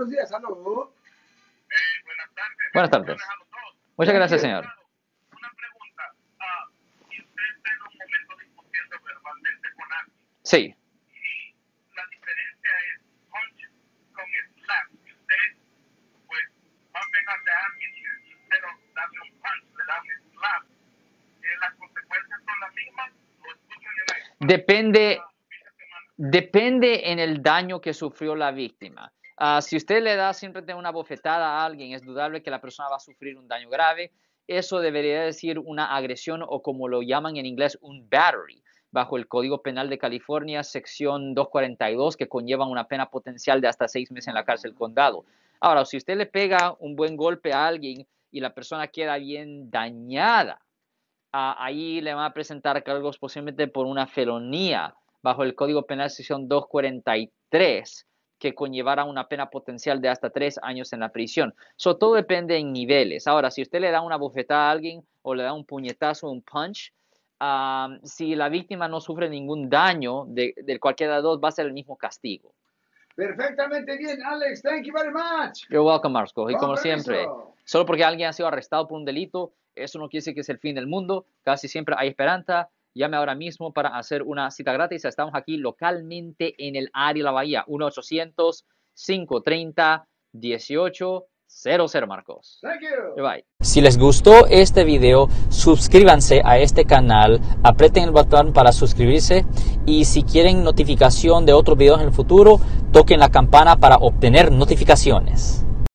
buenos días, saludos. buenas tardes. Buenas tardes. Muchas gracias, señor. Una pregunta. ah, si usted está en un momento discutiendo verbalmente con alguien Sí. y la diferencia es punch con slap, y usted pues va a pegarle a alguien y, y usted no darle un punch, le da un slap, eh, ¿las consecuencias son las mismas o escuchan el aire? Depende, semana. depende en el daño que sufrió la víctima. Ah, si usted le da simplemente una bofetada a alguien, es dudable que la persona va a sufrir un daño grave. Eso debería decir una agresión o como lo llaman en inglés, un battery, bajo el Código Penal de California, sección 242, que conlleva una pena potencial de hasta seis meses en la cárcel condado. Ahora, si usted le pega un buen golpe a alguien y la persona queda bien dañada, ah, ahí le van a presentar cargos posiblemente por una felonía bajo el Código Penal sección 243 que conllevara una pena potencial de hasta tres años en la prisión. So, todo depende en niveles. Ahora, si usted le da una bofetada a alguien o le da un puñetazo, un punch, si la víctima no sufre ningún daño de, de cualquiera de los dos, va a ser el mismo castigo. Perfectamente bien, Alex. Thank you very much. You're welcome, Marco. Y como siempre, solo porque alguien ha sido arrestado por un delito, eso no quiere decir que es el fin del mundo. Casi siempre hay esperanza. Llame ahora mismo para hacer una cita gratis. Estamos aquí localmente en el área de la Bahía. 1-800-530-1800, Marcos. Thank you. Bye. Si les gustó este video, suscríbanse a este canal, aprieten el botón para suscribirse y si quieren notificación de otros videos en el futuro, toquen la campana para obtener notificaciones.